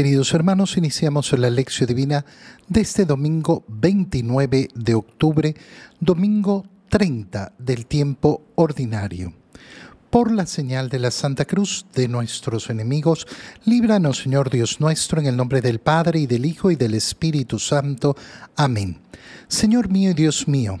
Queridos hermanos, iniciamos la lección divina de este domingo 29 de octubre, domingo 30 del tiempo ordinario. Por la señal de la Santa Cruz de nuestros enemigos, líbranos, Señor Dios nuestro, en el nombre del Padre y del Hijo y del Espíritu Santo. Amén. Señor mío y Dios mío,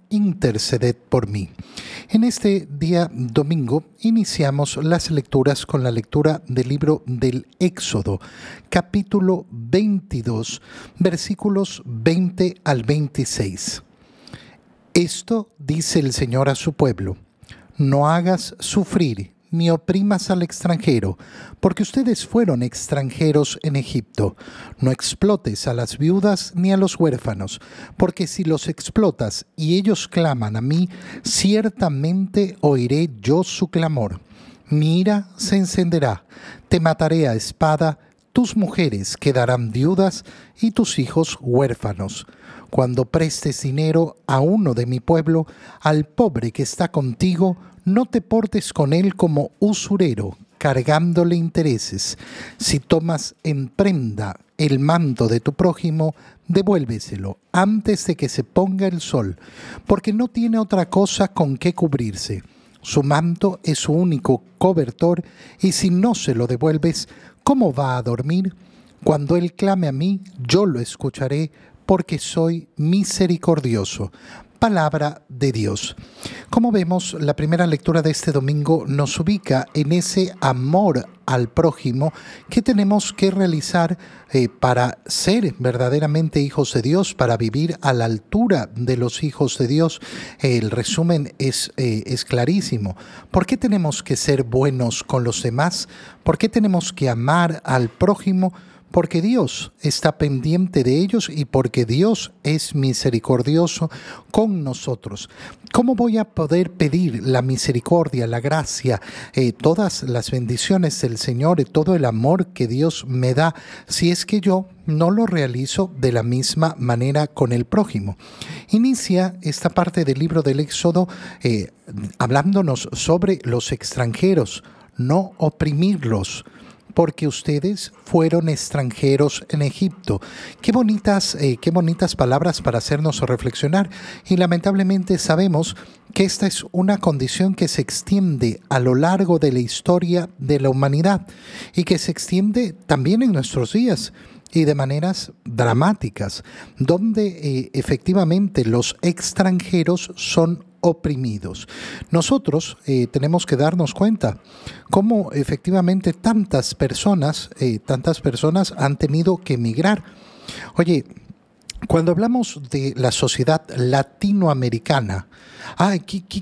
interceded por mí. En este día domingo iniciamos las lecturas con la lectura del libro del Éxodo, capítulo 22, versículos 20 al 26. Esto dice el Señor a su pueblo, no hagas sufrir ni oprimas al extranjero, porque ustedes fueron extranjeros en Egipto. No explotes a las viudas ni a los huérfanos, porque si los explotas y ellos claman a mí, ciertamente oiré yo su clamor. Mi ira se encenderá, te mataré a espada, tus mujeres quedarán viudas y tus hijos huérfanos. Cuando prestes dinero a uno de mi pueblo, al pobre que está contigo, no te portes con él como usurero, cargándole intereses. Si tomas en prenda el manto de tu prójimo, devuélveselo antes de que se ponga el sol, porque no tiene otra cosa con que cubrirse. Su manto es su único cobertor, y si no se lo devuelves, ¿cómo va a dormir? Cuando él clame a mí, yo lo escucharé, porque soy misericordioso palabra de Dios. Como vemos, la primera lectura de este domingo nos ubica en ese amor al prójimo que tenemos que realizar eh, para ser verdaderamente hijos de Dios, para vivir a la altura de los hijos de Dios. el resumen es, eh, es clarísimo. ¿Por qué tenemos que ser buenos con los demás? ¿Por qué tenemos que amar al prójimo? Porque Dios está pendiente de ellos y porque Dios es misericordioso con nosotros. ¿Cómo voy a poder pedir la misericordia, la gracia, eh, todas las bendiciones del Señor y todo el amor que Dios me da si es que yo no lo realizo de la misma manera con el prójimo? Inicia esta parte del libro del Éxodo eh, hablándonos sobre los extranjeros, no oprimirlos porque ustedes fueron extranjeros en Egipto. Qué bonitas, eh, qué bonitas palabras para hacernos reflexionar. Y lamentablemente sabemos que esta es una condición que se extiende a lo largo de la historia de la humanidad y que se extiende también en nuestros días y de maneras dramáticas, donde eh, efectivamente los extranjeros son oprimidos. Nosotros eh, tenemos que darnos cuenta cómo efectivamente tantas personas, eh, tantas personas han tenido que emigrar. Oye, cuando hablamos de la sociedad latinoamericana,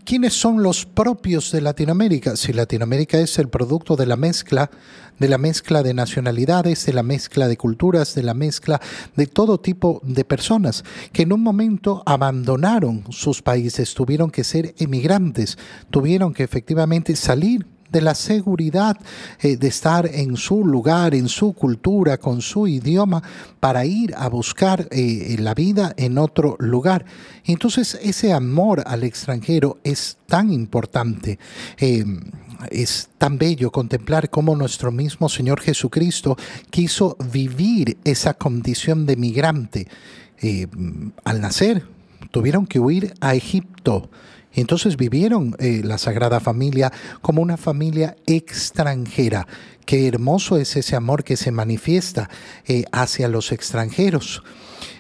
¿quiénes son los propios de Latinoamérica? Si Latinoamérica es el producto de la mezcla, de la mezcla de nacionalidades, de la mezcla de culturas, de la mezcla de todo tipo de personas que en un momento abandonaron sus países, tuvieron que ser emigrantes, tuvieron que efectivamente salir de la seguridad eh, de estar en su lugar, en su cultura, con su idioma, para ir a buscar eh, la vida en otro lugar. Entonces ese amor al extranjero es tan importante. Eh, es tan bello contemplar cómo nuestro mismo Señor Jesucristo quiso vivir esa condición de migrante. al nacer, tuvieron que huir a Egipto entonces vivieron eh, la Sagrada Familia como una familia extranjera. Qué hermoso es ese amor que se manifiesta eh, hacia los extranjeros.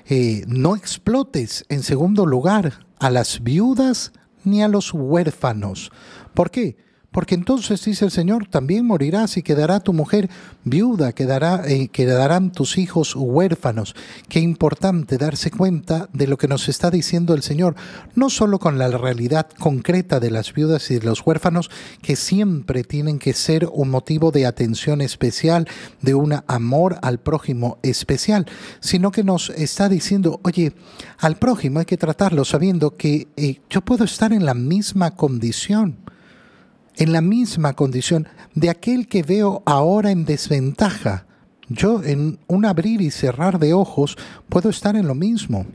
Eh, no explotes, en segundo lugar, a las viudas ni a los huérfanos. ¿Por qué? Porque entonces, dice el Señor, también morirás y quedará tu mujer viuda, quedará, eh, quedarán tus hijos huérfanos. Qué importante darse cuenta de lo que nos está diciendo el Señor, no solo con la realidad concreta de las viudas y de los huérfanos, que siempre tienen que ser un motivo de atención especial, de un amor al prójimo especial, sino que nos está diciendo, oye, al prójimo hay que tratarlo sabiendo que eh, yo puedo estar en la misma condición en la misma condición de aquel que veo ahora en desventaja. Yo en un abrir y cerrar de ojos puedo estar en lo mismo.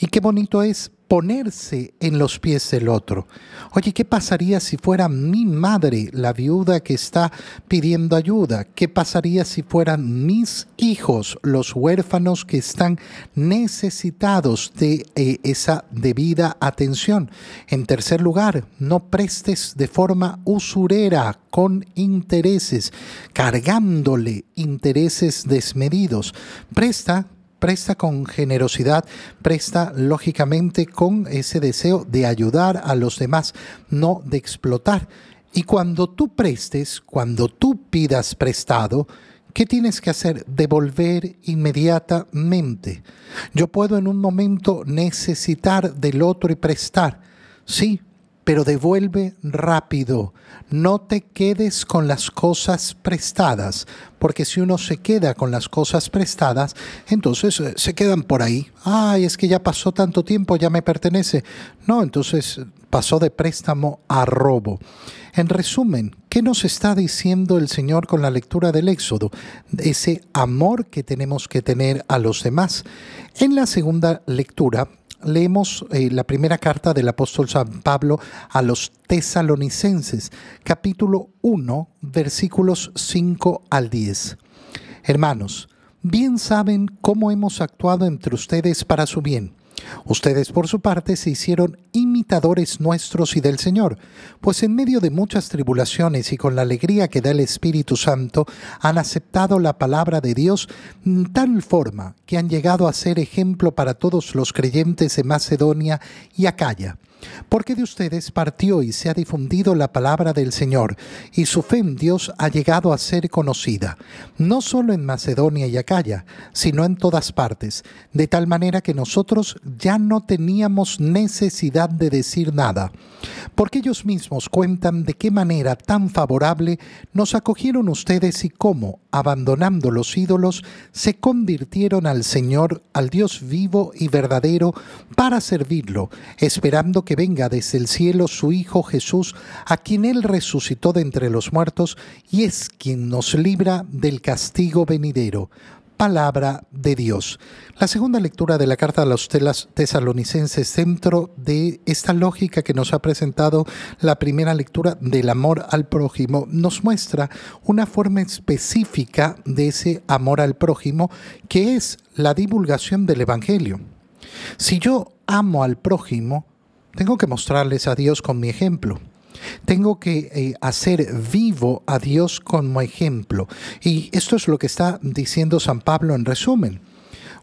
Y qué bonito es ponerse en los pies del otro. Oye, ¿qué pasaría si fuera mi madre la viuda que está pidiendo ayuda? ¿Qué pasaría si fueran mis hijos los huérfanos que están necesitados de eh, esa debida atención? En tercer lugar, no prestes de forma usurera con intereses, cargándole intereses desmedidos. Presta presta con generosidad, presta lógicamente con ese deseo de ayudar a los demás, no de explotar. Y cuando tú prestes, cuando tú pidas prestado, ¿Qué tienes que hacer? Devolver inmediatamente. Yo puedo en un momento necesitar del otro y prestar. Sí, pero devuelve rápido. No te quedes con las cosas prestadas, porque si uno se queda con las cosas prestadas, entonces eh, se quedan por ahí. Ay, es que ya pasó tanto tiempo, ya me pertenece. No, entonces pasó de préstamo a robo. En resumen, ¿qué nos está diciendo el Señor con la lectura del Éxodo? Ese amor que tenemos que tener a los demás. En la segunda lectura, leemos eh, la primera carta del apóstol San Pablo a los tesalonicenses, capítulo 1, versículos 5 al 10. Hermanos, bien saben cómo hemos actuado entre ustedes para su bien Ustedes por su parte se hicieron imitadores nuestros y del Señor, pues en medio de muchas tribulaciones y con la alegría que da el Espíritu Santo han aceptado la palabra de Dios en tal forma que han llegado a ser ejemplo para todos los creyentes de Macedonia y Acaya porque de ustedes partió y se ha difundido la palabra del Señor, y su fe en Dios ha llegado a ser conocida, no solo en Macedonia y Acaya, sino en todas partes, de tal manera que nosotros ya no teníamos necesidad de decir nada, porque ellos mismos cuentan de qué manera tan favorable nos acogieron ustedes y cómo, abandonando los ídolos, se convirtieron al Señor, al Dios vivo y verdadero, para servirlo, esperando que venga desde el cielo su Hijo Jesús, a quien Él resucitó de entre los muertos y es quien nos libra del castigo venidero. Palabra de Dios. La segunda lectura de la carta a los tesalonicenses dentro de esta lógica que nos ha presentado la primera lectura del amor al prójimo nos muestra una forma específica de ese amor al prójimo que es la divulgación del Evangelio. Si yo amo al prójimo, tengo que mostrarles a Dios con mi ejemplo. Tengo que eh, hacer vivo a Dios como ejemplo. Y esto es lo que está diciendo San Pablo en resumen.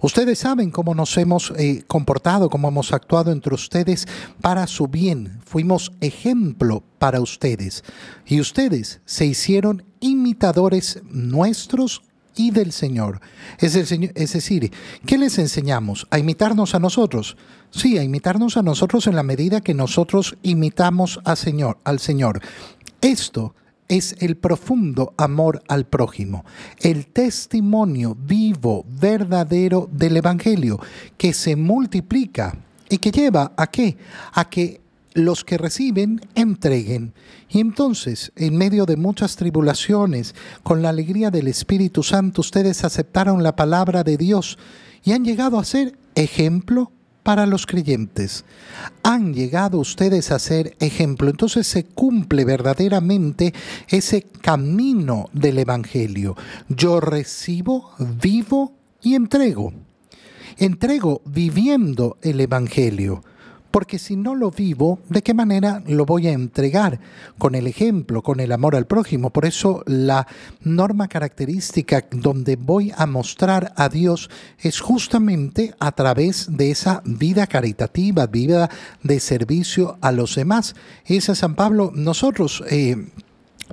Ustedes saben cómo nos hemos eh, comportado, cómo hemos actuado entre ustedes para su bien. Fuimos ejemplo para ustedes. Y ustedes se hicieron imitadores nuestros y del Señor. Es, es decir, ¿qué les enseñamos? ¿A imitarnos a nosotros? Sí, a imitarnos a nosotros en la medida que nosotros imitamos al Señor. Al Señor. Esto es el profundo amor al prójimo, el testimonio vivo, verdadero del Evangelio, que se multiplica y que lleva a qué? A que los que reciben entreguen. Y entonces, en medio de muchas tribulaciones, con la alegría del Espíritu Santo, ustedes aceptaron la palabra de Dios y han llegado a ser ejemplo para los creyentes. Han llegado ustedes a ser ejemplo. Entonces se cumple verdaderamente ese camino del Evangelio. Yo recibo, vivo y entrego. Entrego viviendo el Evangelio porque si no lo vivo, ¿de qué manera lo voy a entregar? Con el ejemplo, con el amor al prójimo. Por eso la norma característica donde voy a mostrar a Dios es justamente a través de esa vida caritativa, vida de servicio a los demás. Esa San Pablo, nosotros... Eh,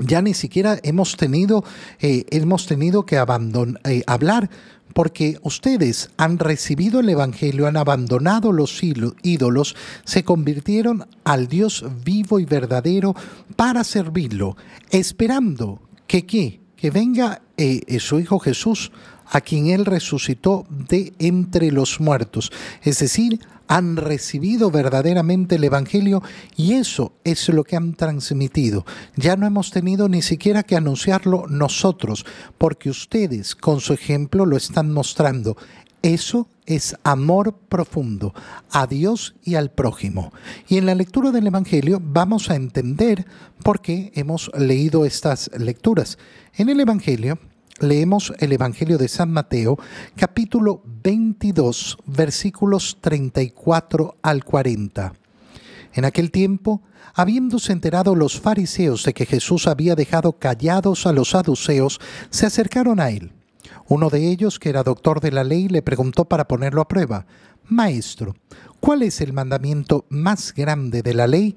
ya ni siquiera hemos tenido, eh, hemos tenido que abandonar, eh, hablar porque ustedes han recibido el Evangelio, han abandonado los ídolos, se convirtieron al Dios vivo y verdadero para servirlo, esperando que ¿qué? que venga eh, eh, su Hijo Jesús, a quien Él resucitó de entre los muertos, es decir, han recibido verdaderamente el Evangelio y eso es lo que han transmitido. Ya no hemos tenido ni siquiera que anunciarlo nosotros, porque ustedes con su ejemplo lo están mostrando. Eso es amor profundo a Dios y al prójimo. Y en la lectura del Evangelio vamos a entender por qué hemos leído estas lecturas. En el Evangelio leemos el Evangelio de San Mateo, capítulo 22, versículos 34 al 40. En aquel tiempo, habiéndose enterado los fariseos de que Jesús había dejado callados a los saduceos, se acercaron a él. Uno de ellos, que era doctor de la ley, le preguntó para ponerlo a prueba, Maestro, ¿cuál es el mandamiento más grande de la ley?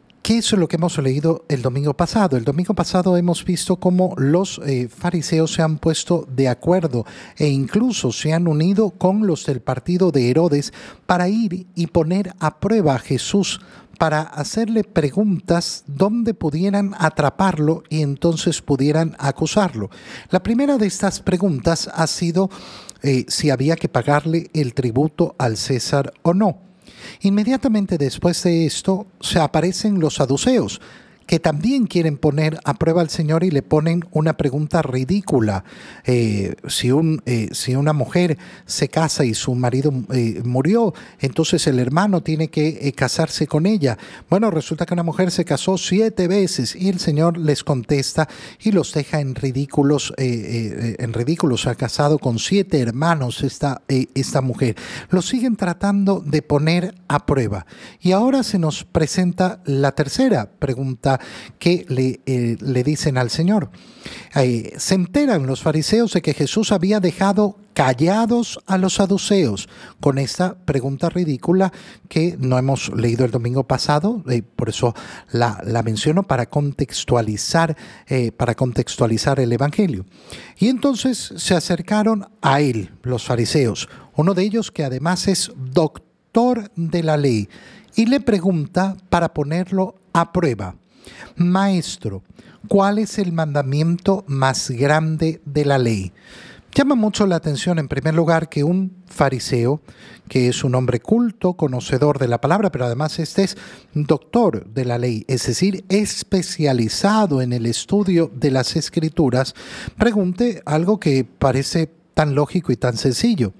¿Qué es lo que hemos leído el domingo pasado? El domingo pasado hemos visto cómo los eh, fariseos se han puesto de acuerdo e incluso se han unido con los del partido de Herodes para ir y poner a prueba a Jesús, para hacerle preguntas donde pudieran atraparlo y entonces pudieran acusarlo. La primera de estas preguntas ha sido eh, si había que pagarle el tributo al César o no. Inmediatamente después de esto se aparecen los saduceos, que también quieren poner a prueba al Señor y le ponen una pregunta ridícula. Eh, eh, si una mujer se casa y su marido eh, murió, entonces el hermano tiene que casarse con ella. Bueno, resulta que una mujer se casó siete veces y el Señor les contesta y los deja en ridículos, en ridículos. Ha casado con siete hermanos esta, esta mujer. Lo siguen tratando de poner a prueba. Y ahora se nos presenta la tercera pregunta que le, eh, le dicen al Señor. se enteran los fariseos de que Jesús había dejado callados a los saduceos con esta pregunta ridícula que no hemos leído el domingo pasado, eh, por eso la, la, menciono para contextualizar, eh, para contextualizar el Evangelio. Y entonces se acercaron a él, los fariseos, uno de ellos que además es doctor de la ley, y le pregunta para ponerlo a prueba. Maestro, ¿cuál es el mandamiento más grande de la ley? Llama mucho la atención, en primer lugar, que un fariseo, que es un hombre culto, conocedor de la palabra, pero además este es doctor de la ley, es decir, especializado en el estudio de las escrituras, pregunte algo que parece tan lógico y tan sencillo.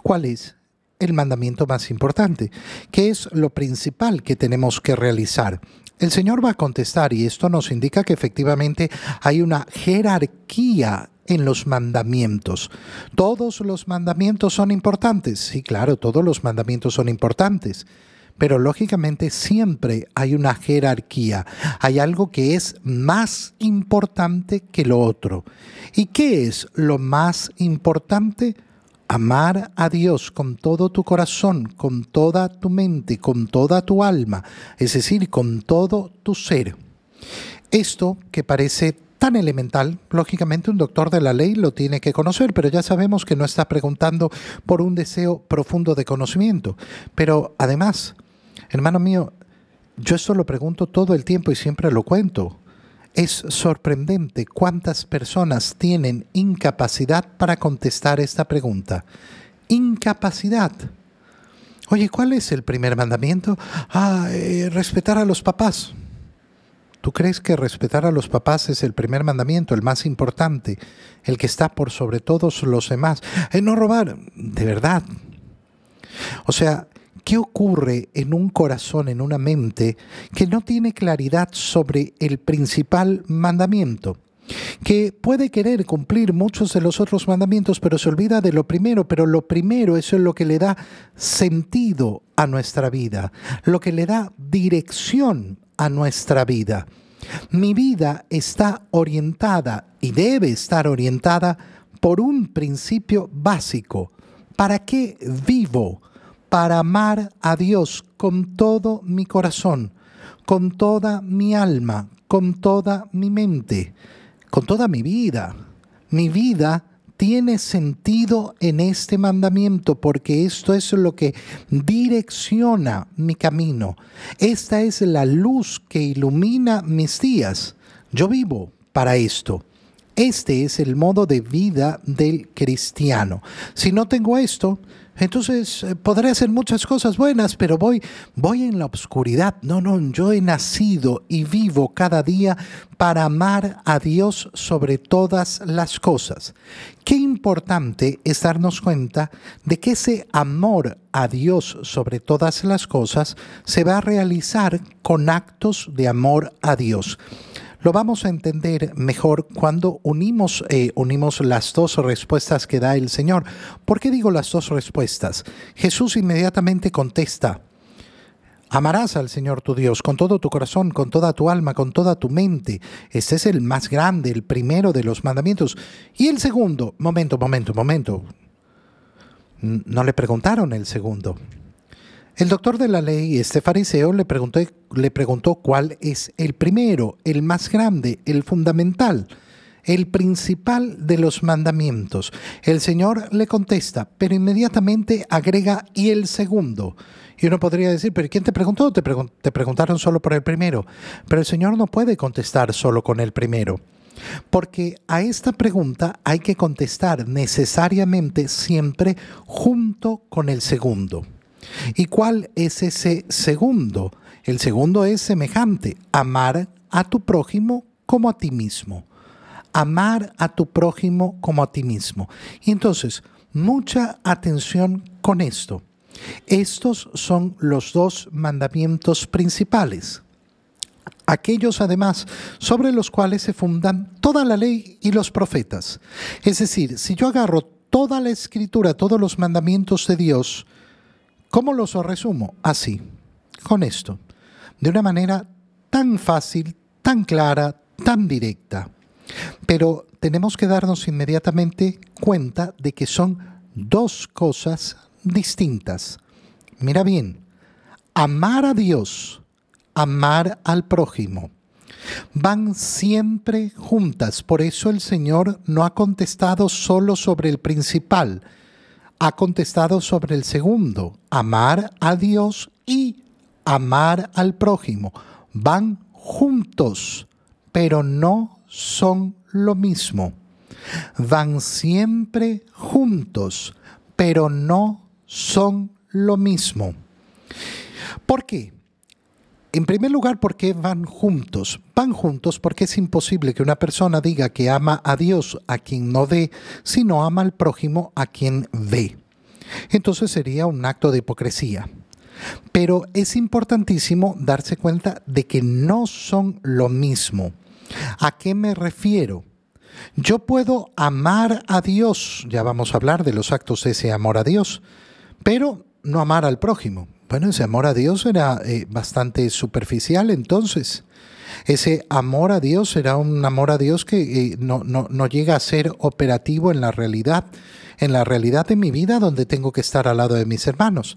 ¿Cuál es el mandamiento más importante? ¿Qué es lo principal que tenemos que realizar? El Señor va a contestar y esto nos indica que efectivamente hay una jerarquía en los mandamientos. ¿Todos los mandamientos son importantes? Sí, claro, todos los mandamientos son importantes. Pero lógicamente siempre hay una jerarquía. Hay algo que es más importante que lo otro. ¿Y qué es lo más importante? Amar a Dios con todo tu corazón, con toda tu mente, con toda tu alma, es decir, con todo tu ser. Esto que parece tan elemental, lógicamente un doctor de la ley lo tiene que conocer, pero ya sabemos que no está preguntando por un deseo profundo de conocimiento. Pero además, hermano mío, yo esto lo pregunto todo el tiempo y siempre lo cuento. Es sorprendente cuántas personas tienen incapacidad para contestar esta pregunta. Incapacidad. Oye, ¿cuál es el primer mandamiento? Ah, eh, respetar a los papás. ¿Tú crees que respetar a los papás es el primer mandamiento, el más importante, el que está por sobre todos los demás? Eh, no robar, de verdad. O sea, ¿Qué ocurre en un corazón, en una mente que no tiene claridad sobre el principal mandamiento? que puede querer cumplir muchos de los otros mandamientos, pero se olvida de lo primero, pero lo primero es lo que le da sentido a nuestra vida, lo que le da dirección a nuestra vida. Mi vida está orientada y debe estar orientada por un principio básico. ¿Para qué vivo? Para amar a Dios con todo mi corazón, con toda mi alma, con toda mi mente, con toda mi vida. Mi vida tiene sentido en este mandamiento porque esto es lo que direcciona mi camino. Esta es la luz que ilumina mis días. Yo vivo para esto. Este es el modo de vida del cristiano. Si no tengo esto, entonces eh, podré hacer muchas cosas buenas, pero voy, voy en la oscuridad. No, no, yo he nacido y vivo cada día para amar a Dios sobre todas las cosas. Qué importante es darnos cuenta de que ese amor a Dios sobre todas las cosas se va a realizar con actos de amor a Dios. Lo vamos a entender mejor cuando unimos, eh, unimos las dos respuestas que da el Señor. ¿Por qué digo las dos respuestas? Jesús inmediatamente contesta, Amarás al Señor tu Dios con todo tu corazón, con toda tu alma, con toda tu mente. Este es el más grande, el primero de los mandamientos. Y el segundo, momento, momento, momento. No le preguntaron el segundo. El doctor de la ley, este fariseo, le preguntó, le preguntó cuál es el primero, el más grande, el fundamental, el principal de los mandamientos. El Señor le contesta, pero inmediatamente agrega y el segundo. Y uno podría decir, pero ¿quién te preguntó? Te, te preguntaron solo por el primero. Pero el Señor no puede contestar solo con el primero. Porque a esta pregunta hay que contestar necesariamente siempre junto con el segundo. ¿Y cuál es ese segundo? El segundo es semejante, amar a tu prójimo como a ti mismo. Amar a tu prójimo como a ti mismo. Y entonces, mucha atención con esto. Estos son los dos mandamientos principales. Aquellos además sobre los cuales se fundan toda la ley y los profetas. Es decir, si yo agarro toda la escritura, todos los mandamientos de Dios, ¿Cómo los resumo? Así, con esto, de una manera tan fácil, tan clara, tan directa. Pero tenemos que darnos inmediatamente cuenta de que son dos cosas distintas. Mira bien, amar a Dios, amar al prójimo, van siempre juntas. Por eso el Señor no ha contestado solo sobre el principal, ha contestado sobre el segundo, amar a Dios y amar al prójimo. Van juntos, pero no son lo mismo. Van siempre juntos, pero no son lo mismo. ¿Por qué? En primer lugar, ¿por qué van juntos? Van juntos porque es imposible que una persona diga que ama a Dios a quien no ve, si no ama al prójimo a quien ve. Entonces sería un acto de hipocresía. Pero es importantísimo darse cuenta de que no son lo mismo. ¿A qué me refiero? Yo puedo amar a Dios, ya vamos a hablar de los actos de ese amor a Dios, pero no amar al prójimo. Bueno, ese amor a Dios era eh, bastante superficial entonces. Ese amor a Dios será un amor a Dios que eh, no, no, no llega a ser operativo en la realidad, en la realidad de mi vida donde tengo que estar al lado de mis hermanos.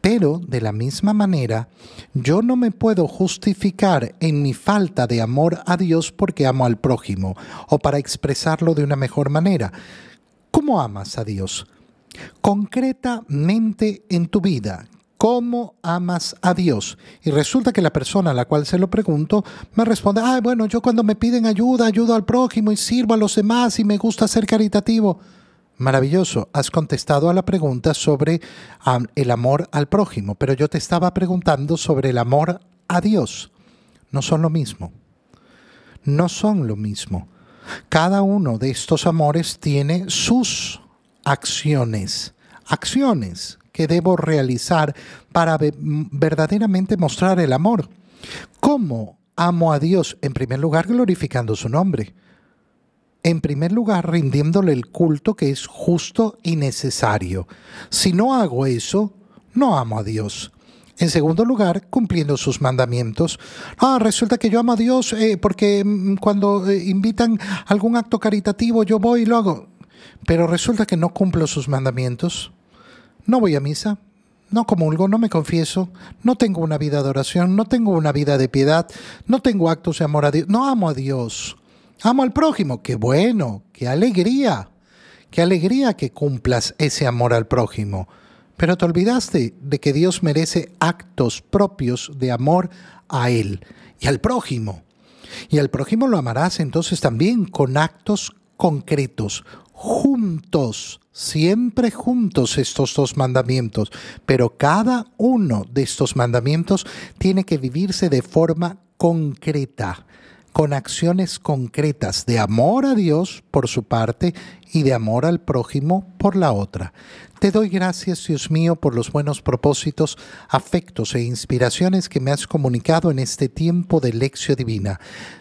Pero de la misma manera, yo no me puedo justificar en mi falta de amor a Dios porque amo al prójimo o para expresarlo de una mejor manera. ¿Cómo amas a Dios? Concretamente en tu vida, ¿Cómo amas a Dios? Y resulta que la persona a la cual se lo pregunto me responde, ah, bueno, yo cuando me piden ayuda, ayudo al prójimo y sirvo a los demás y me gusta ser caritativo. Maravilloso, has contestado a la pregunta sobre el amor al prójimo, pero yo te estaba preguntando sobre el amor a Dios. No son lo mismo. No son lo mismo. Cada uno de estos amores tiene sus acciones. Acciones que debo realizar para verdaderamente mostrar el amor. ¿Cómo amo a Dios? En primer lugar, glorificando su nombre. En primer lugar, rindiéndole el culto que es justo y necesario. Si no hago eso, no amo a Dios. En segundo lugar, cumpliendo sus mandamientos. Ah, resulta que yo amo a Dios eh, porque mm, cuando eh, invitan algún acto caritativo yo voy y lo hago. Pero resulta que no cumplo sus mandamientos. No voy a misa, no comulgo, no me confieso, no tengo una vida de oración, no tengo una vida de piedad, no tengo actos de amor a Dios, no amo a Dios, amo al prójimo, qué bueno, qué alegría, qué alegría que cumplas ese amor al prójimo. Pero te olvidaste de que Dios merece actos propios de amor a Él y al prójimo. Y al prójimo lo amarás entonces también con actos concretos, juntos, siempre juntos estos dos mandamientos, pero cada uno de estos mandamientos tiene que vivirse de forma concreta, con acciones concretas de amor a Dios por su parte y de amor al prójimo por la otra. Te doy gracias, Dios mío, por los buenos propósitos, afectos e inspiraciones que me has comunicado en este tiempo de lección divina.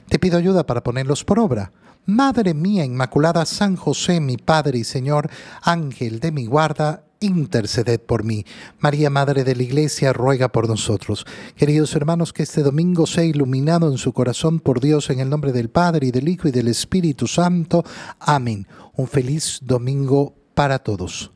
Te pido ayuda para ponerlos por obra Madre mía Inmaculada, San José, mi Padre y Señor, Ángel de mi guarda, interceded por mí. María, Madre de la Iglesia, ruega por nosotros. Queridos hermanos, que este domingo sea iluminado en su corazón por Dios en el nombre del Padre y del Hijo y del Espíritu Santo. Amén. Un feliz domingo para todos.